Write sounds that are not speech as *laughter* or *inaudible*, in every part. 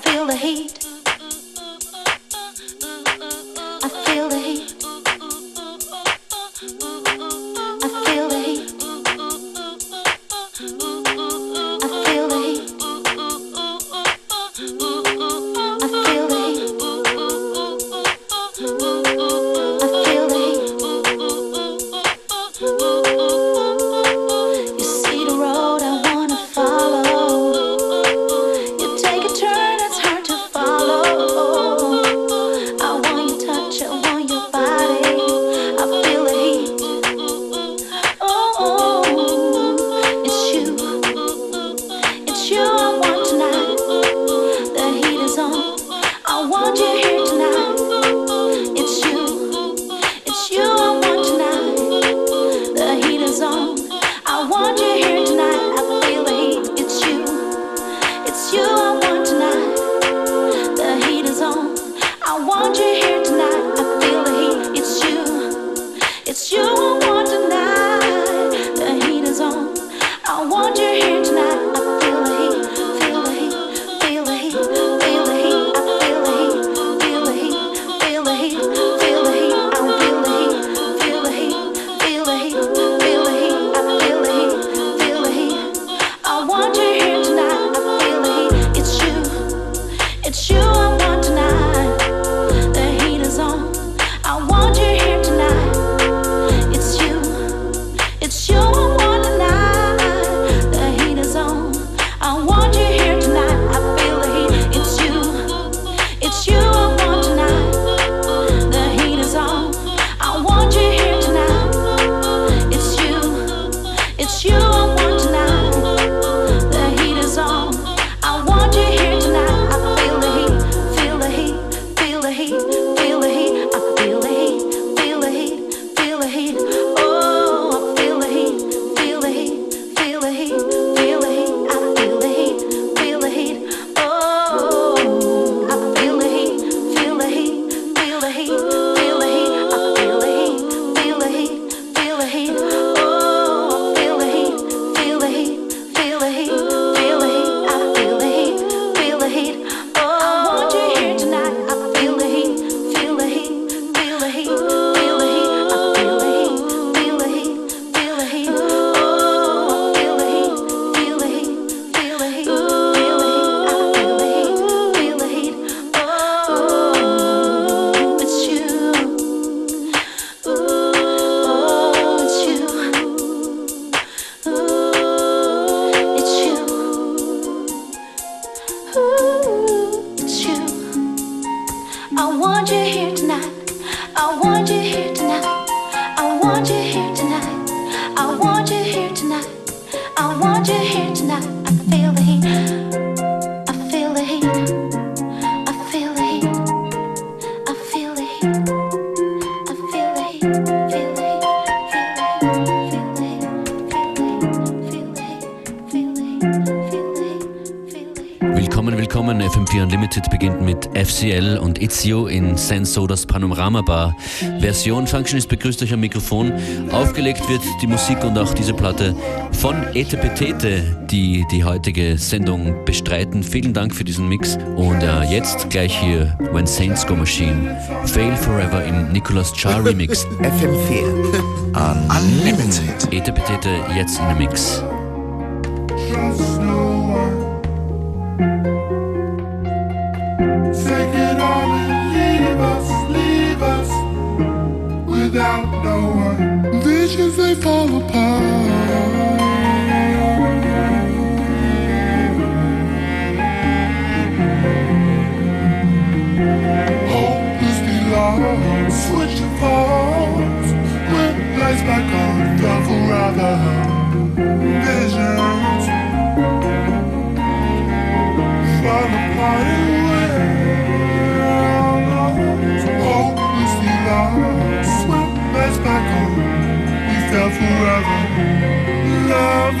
feel the heat. FCL und It's You in Senso, das Panorama Bar Version. Functionist begrüßt euch am Mikrofon. Aufgelegt wird die Musik und auch diese Platte von Etepetete, die die heutige Sendung bestreiten. Vielen Dank für diesen Mix und äh, jetzt gleich hier When Saints Go Machine, Fail Forever im Nicolas Char *laughs* Remix. FM4 Unlimited. Etepetete jetzt in dem Mix. love.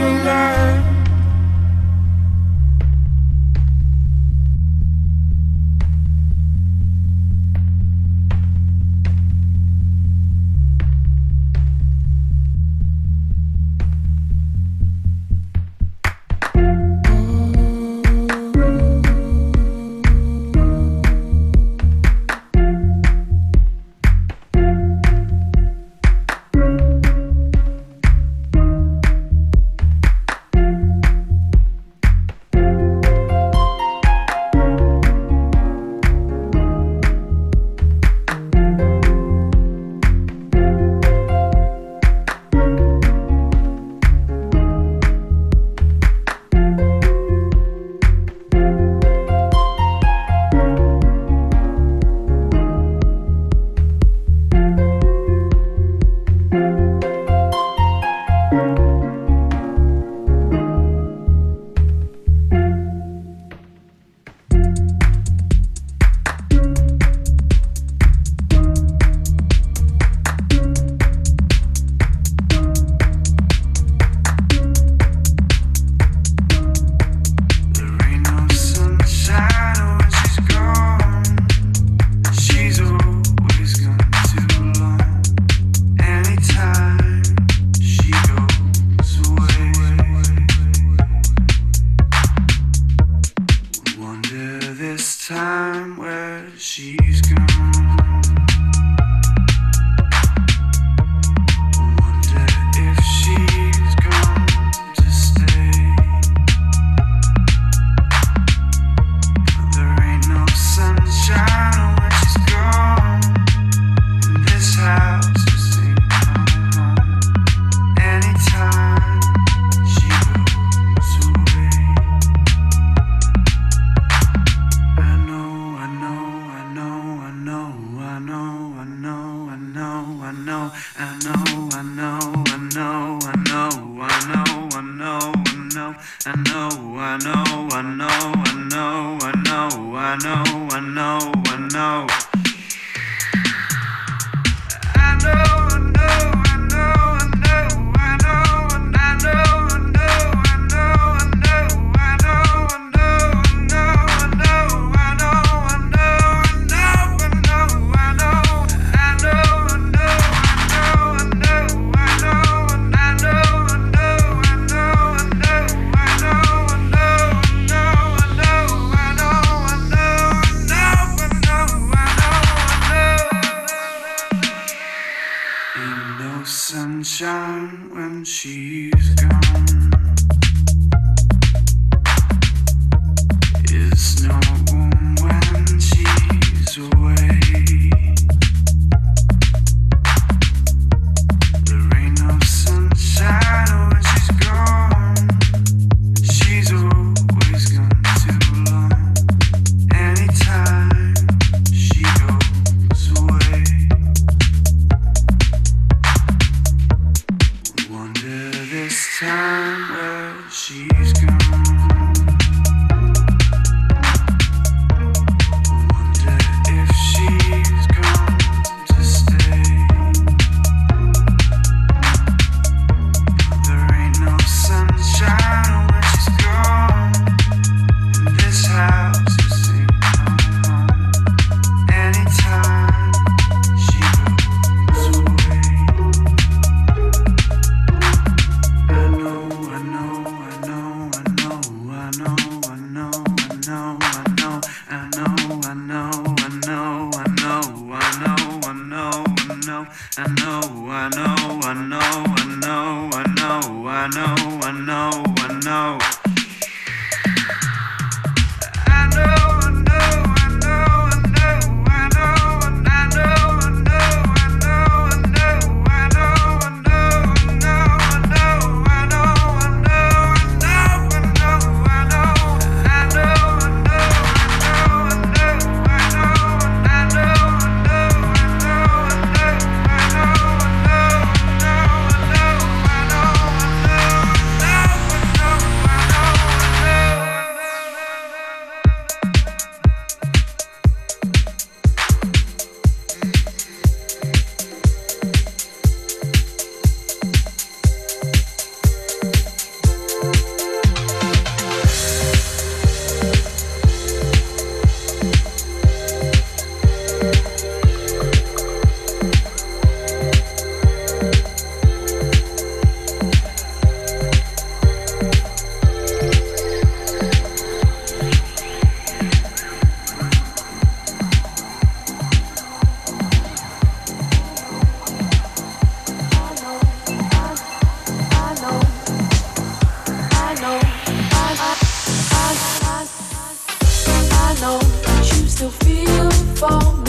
But you still feel for me.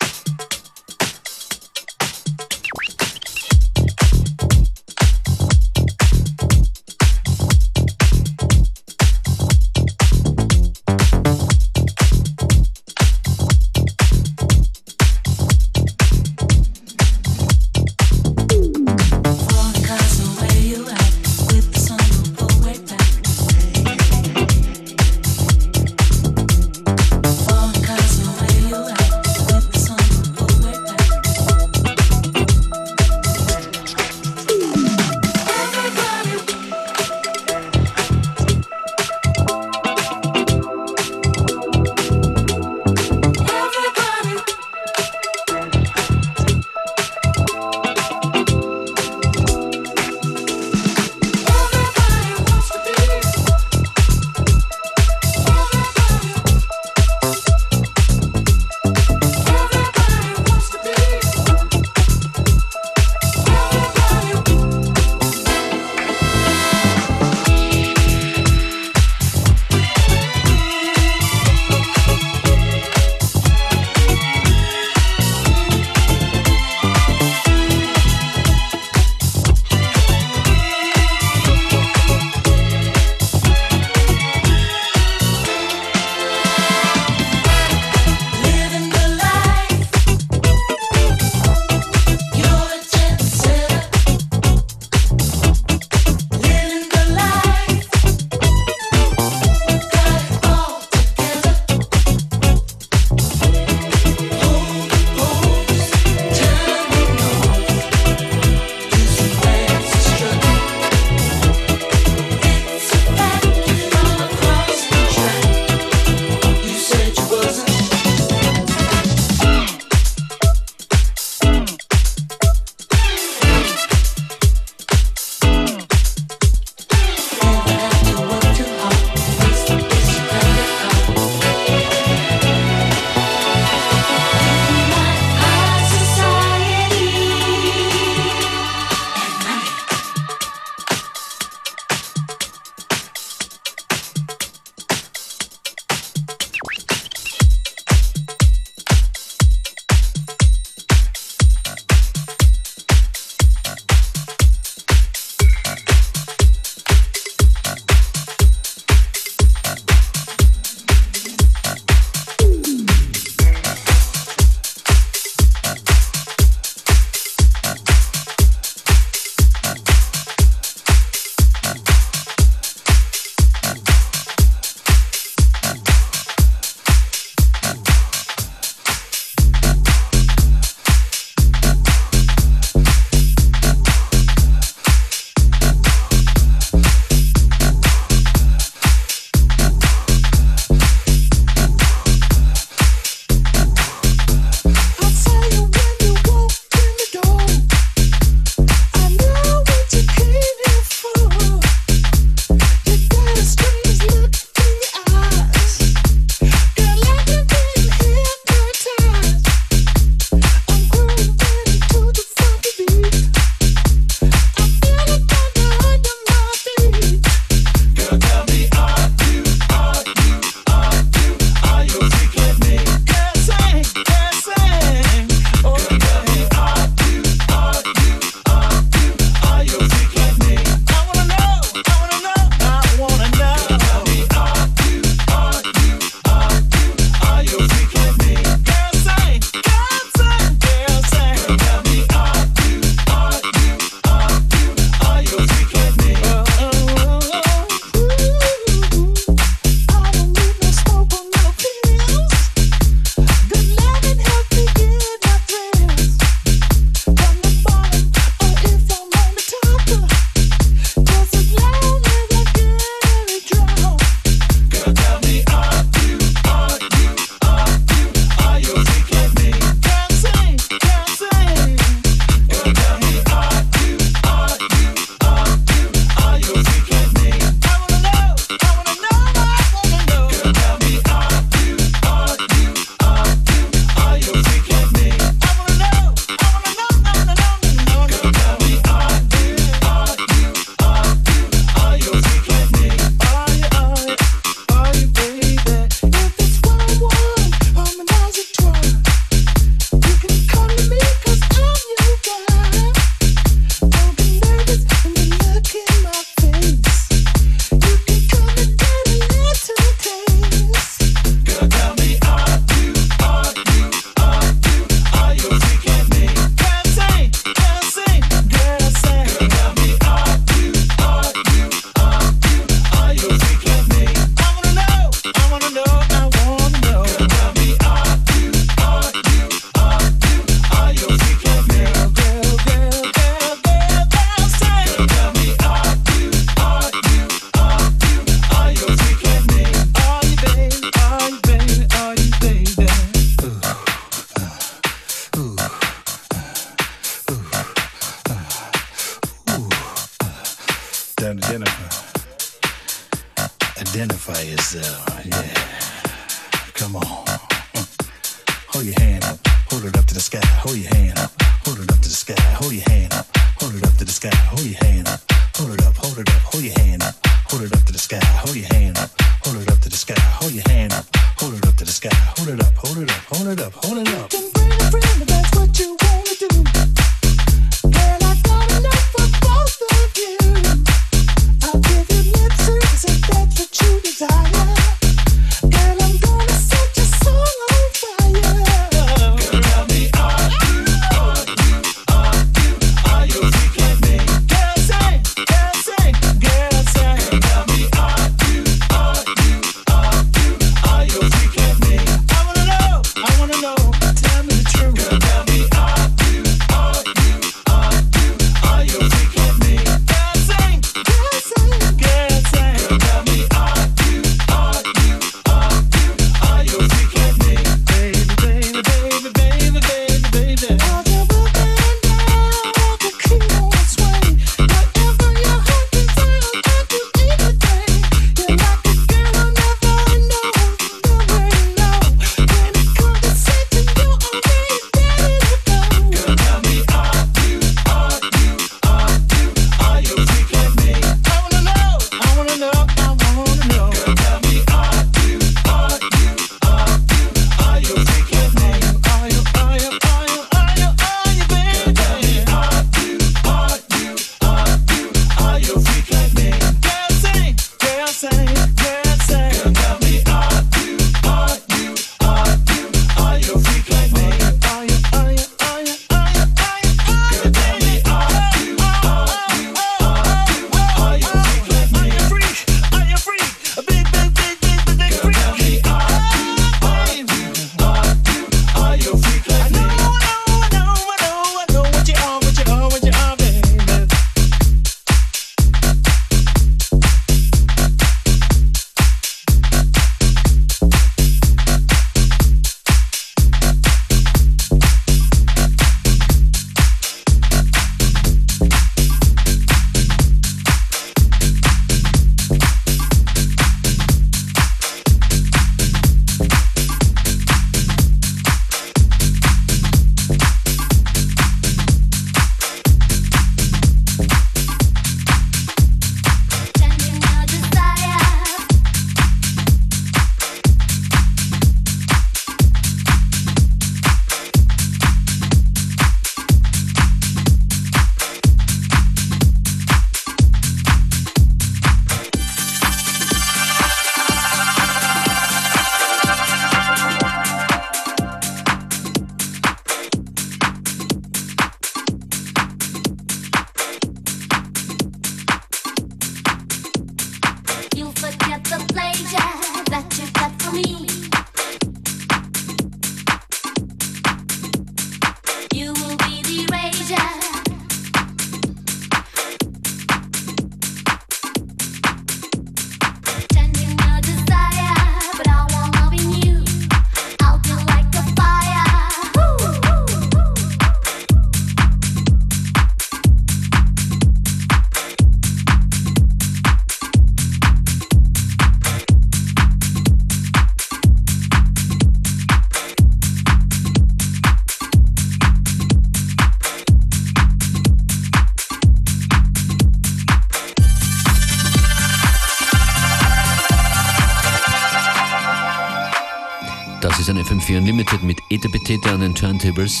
Unlimited mit Etepetete an den Turntables.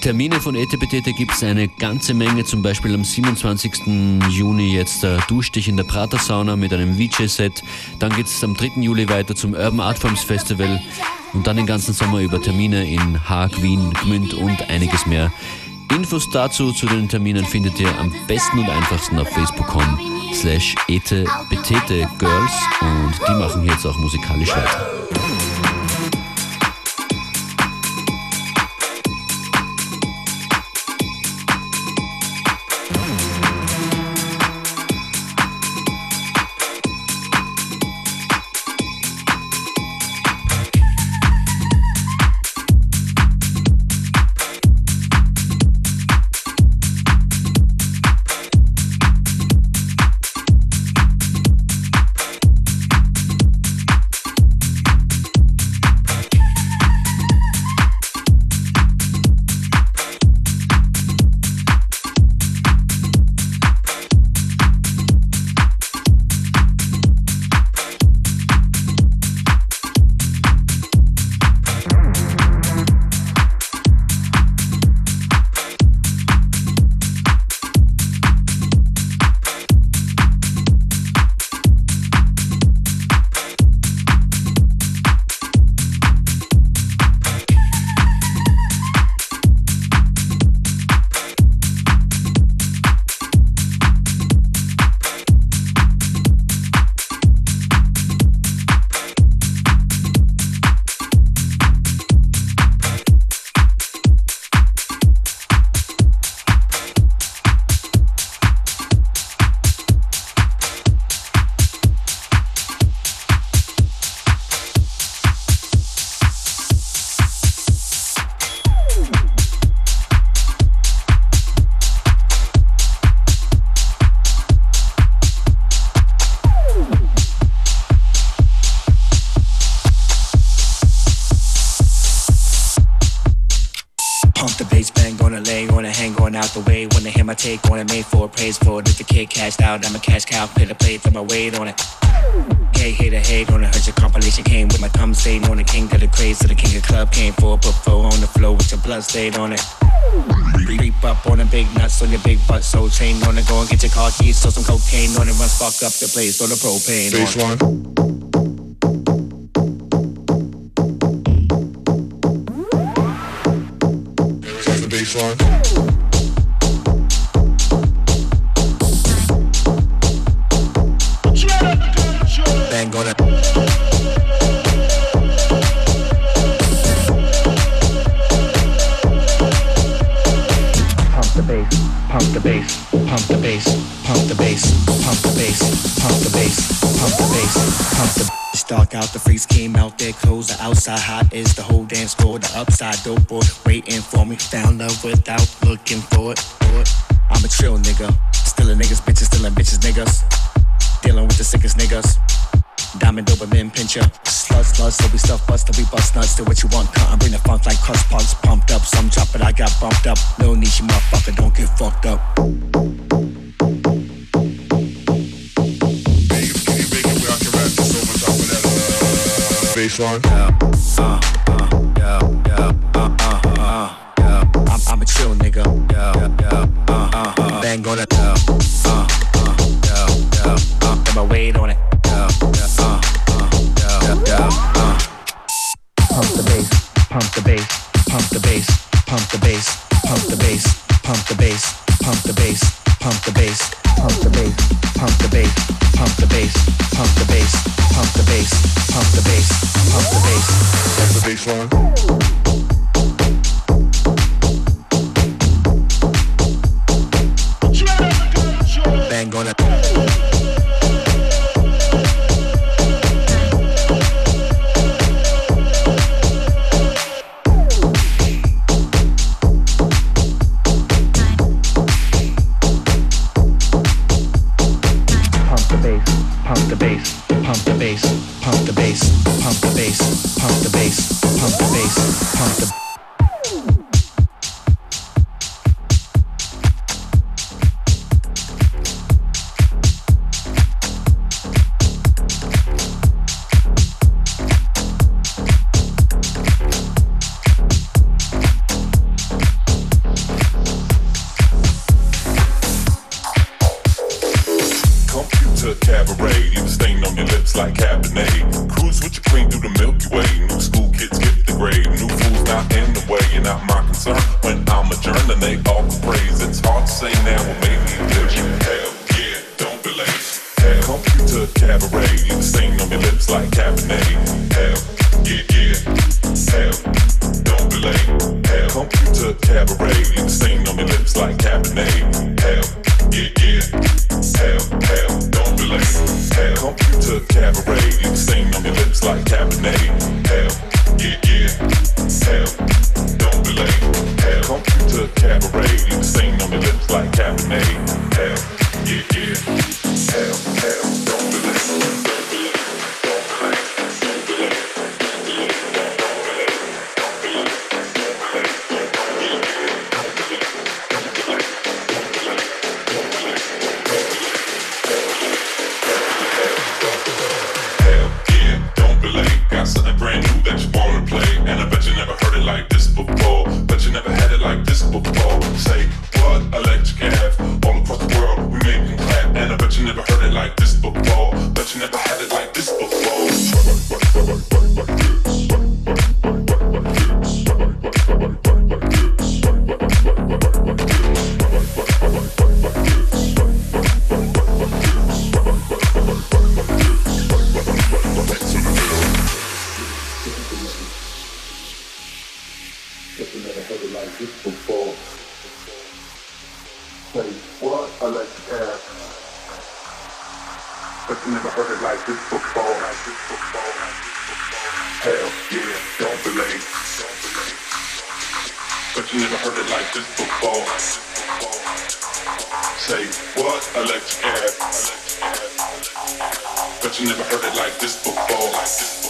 Termine von Etepetete gibt es eine ganze Menge, zum Beispiel am 27. Juni jetzt der Duschstich in der Prater Sauna mit einem VJ-Set. Dann geht es am 3. Juli weiter zum Urban Artforms Festival und dann den ganzen Sommer über Termine in Haag, Wien, Gmünd und einiges mehr. Infos dazu zu den Terminen findet ihr am besten und einfachsten auf facebook.com slash etepetete girls und die machen jetzt auch musikalisch weiter. Take on it, made for it, praise for it. If the kid cashed out, I'm a cash cow, play the play, throw my weight on it. Hey, hater, hate on it. Heard your compilation came with my thumb stain on the king to the craze. So the king of club came for put four on the floor with your blood stain on it. Creep up on the big nuts on your big butt, so chain on it. Go and get your car keys, so some cocaine on it. Run spark up the place, throw the propane Baseline. on it. Baseline. Outside. Hot is the whole dance floor. The upside dope boy waiting for me. Found love without looking for it. I'm a chill nigga. Stealing niggas, bitches, stealing bitches, niggas. Dealing with the sickest niggas. Diamond Doberman pinscher. Slut, slut, so we stuff bust, we bust nuts. Do what you want, cut. I'm bringing funk like crust punks. Pumped up, some drop, but I got bumped up. No niche, you motherfucker, don't get fucked up. Hey, ain't gonna tell. Uh, uh, tell, tell, uh, my weight on it. Computer cabaret, you stain on your lips like Cabernet. Hell yeah, yeah. Hell, don't be late. Hell, computer cabaret, you stain Electric. But you never heard it. Like this before. Like this before.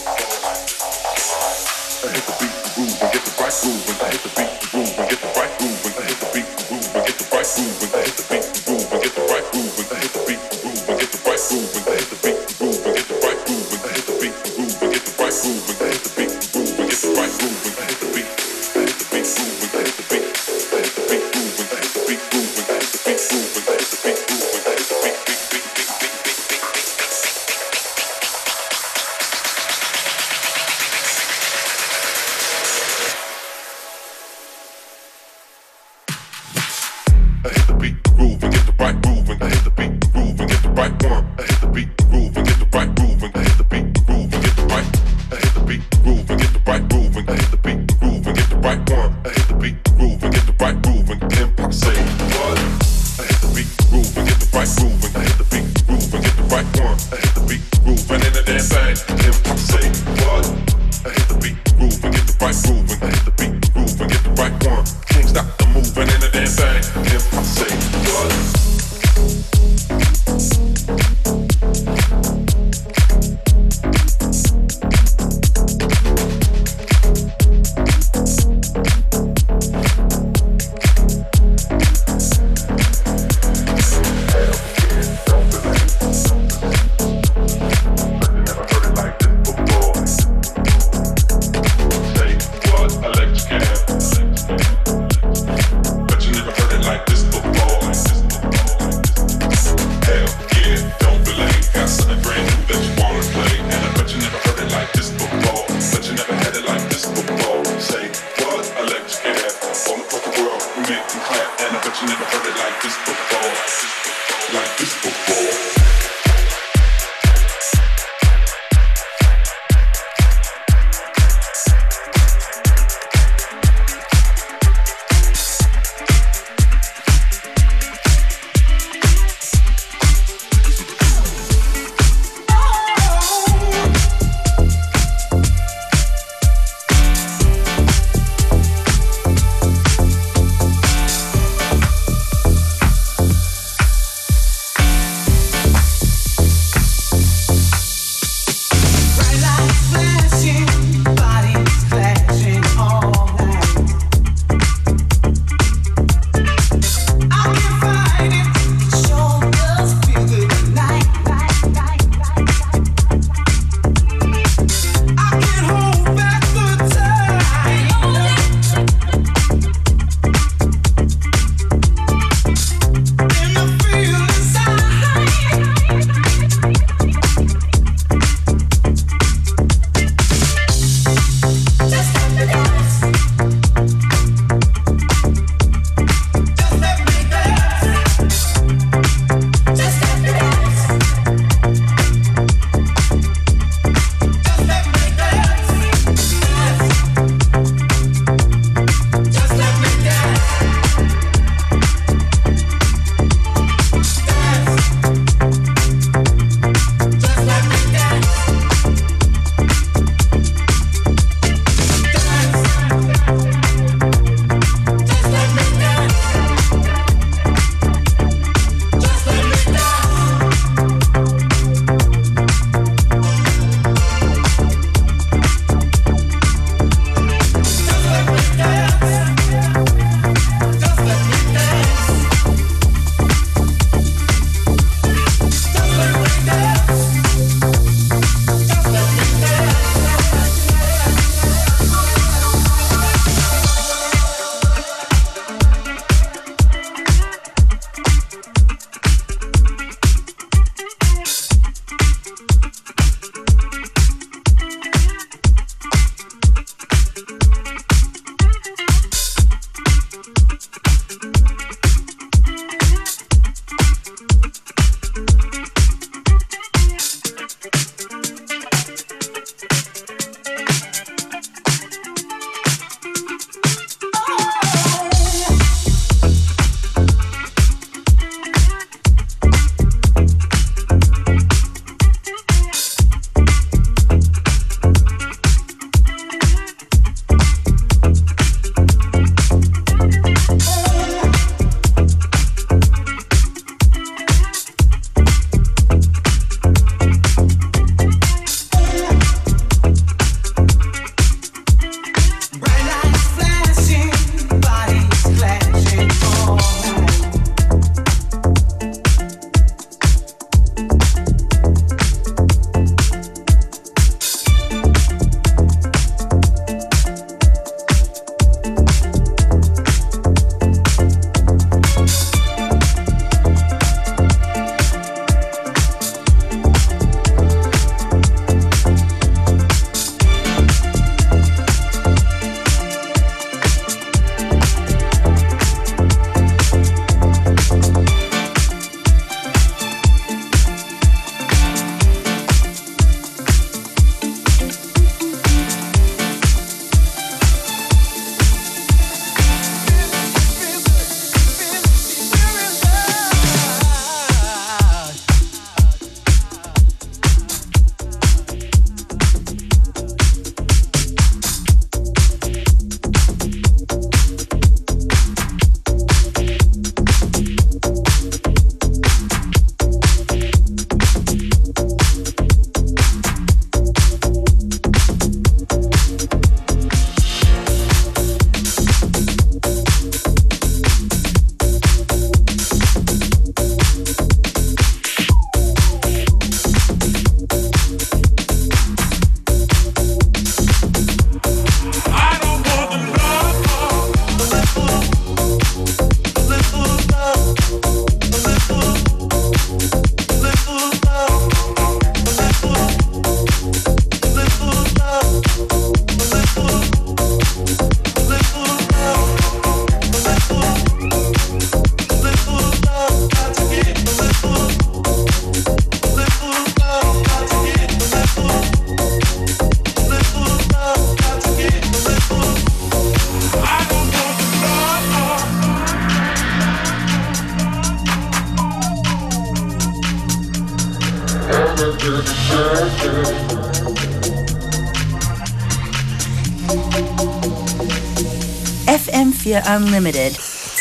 Unlimited.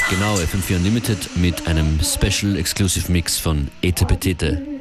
Genau, FM4 Unlimited mit einem Special Exclusive Mix von Ete Petete.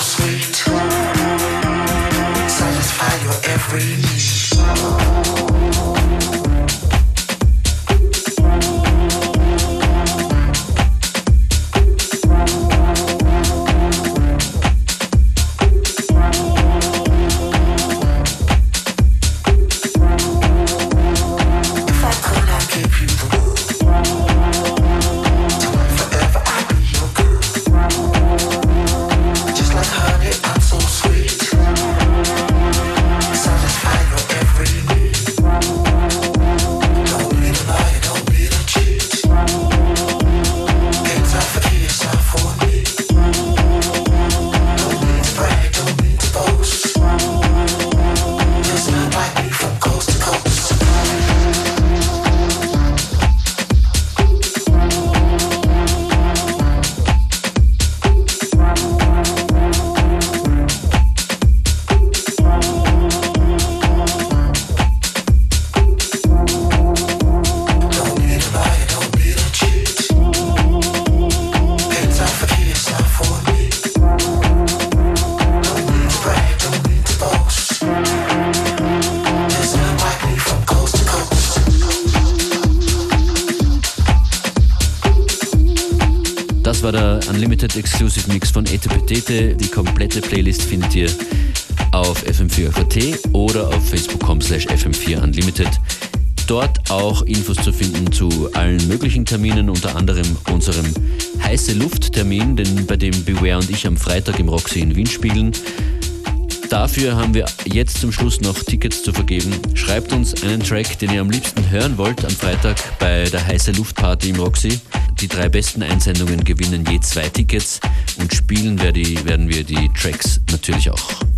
Sweet. Satisfy your every need. Der Unlimited Exclusive Mix von Ete Petete. Die komplette Playlist findet ihr auf fm4.at oder auf facebook.com slash fm4unlimited. Dort auch Infos zu finden zu allen möglichen Terminen, unter anderem unserem Heiße Luft Termin, den, bei dem Beware und ich am Freitag im Roxy in Wien spielen. Dafür haben wir jetzt zum Schluss noch Tickets zu vergeben. Schreibt uns einen Track, den ihr am liebsten hören wollt am Freitag bei der heiße Luftparty im Roxy. Die drei besten Einsendungen gewinnen je zwei Tickets und spielen werden wir die Tracks natürlich auch.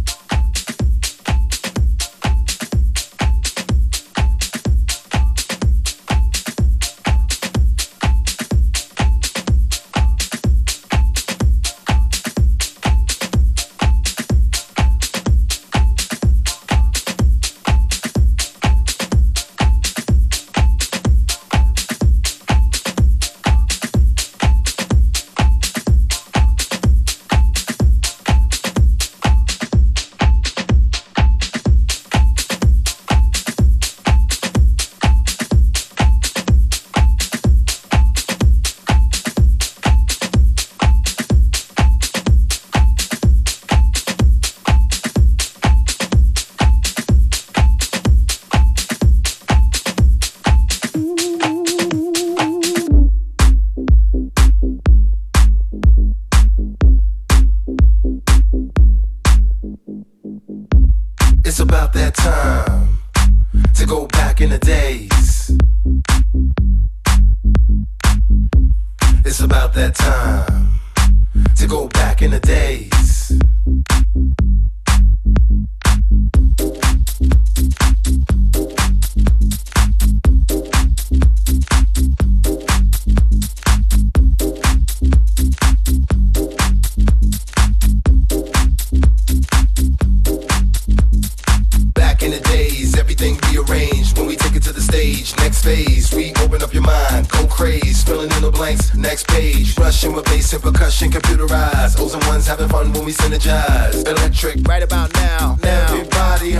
About now. now. Everybody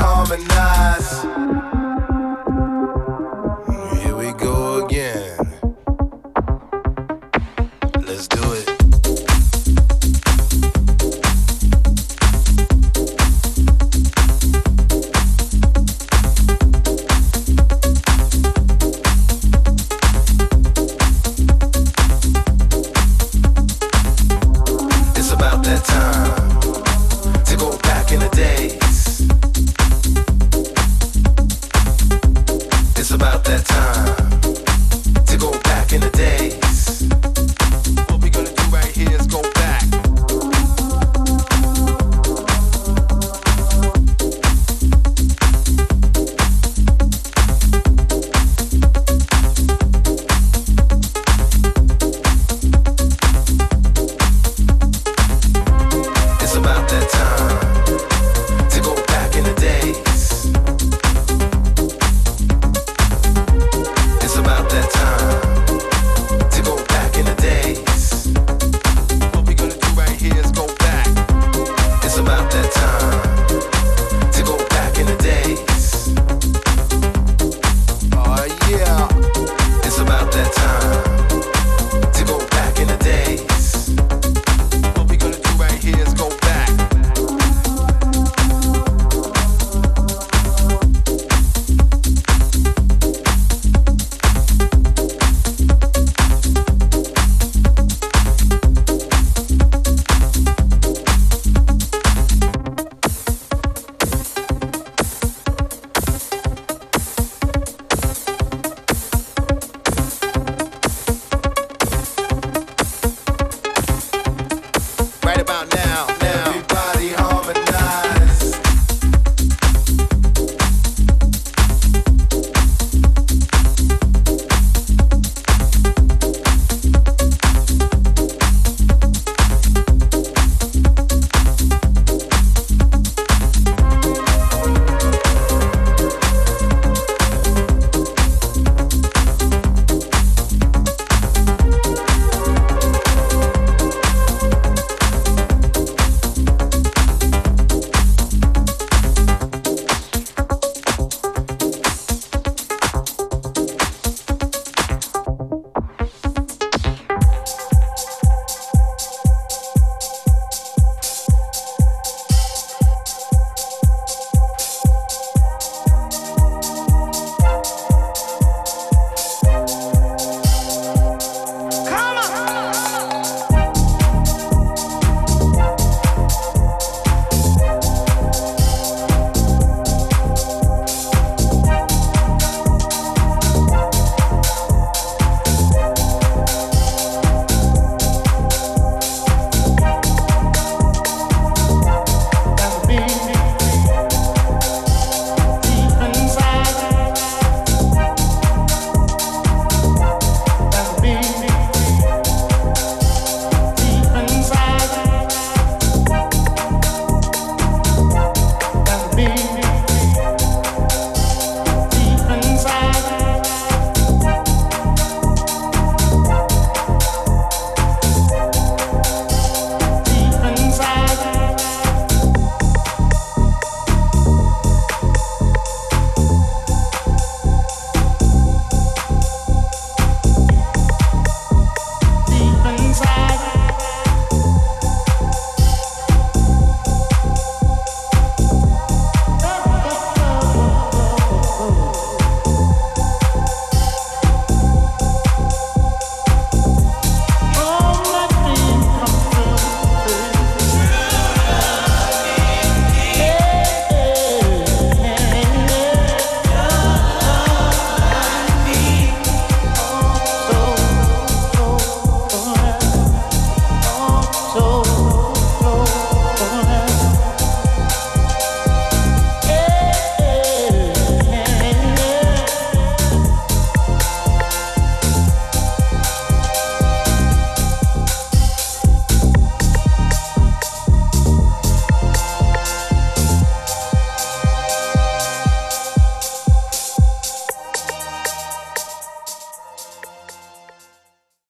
time.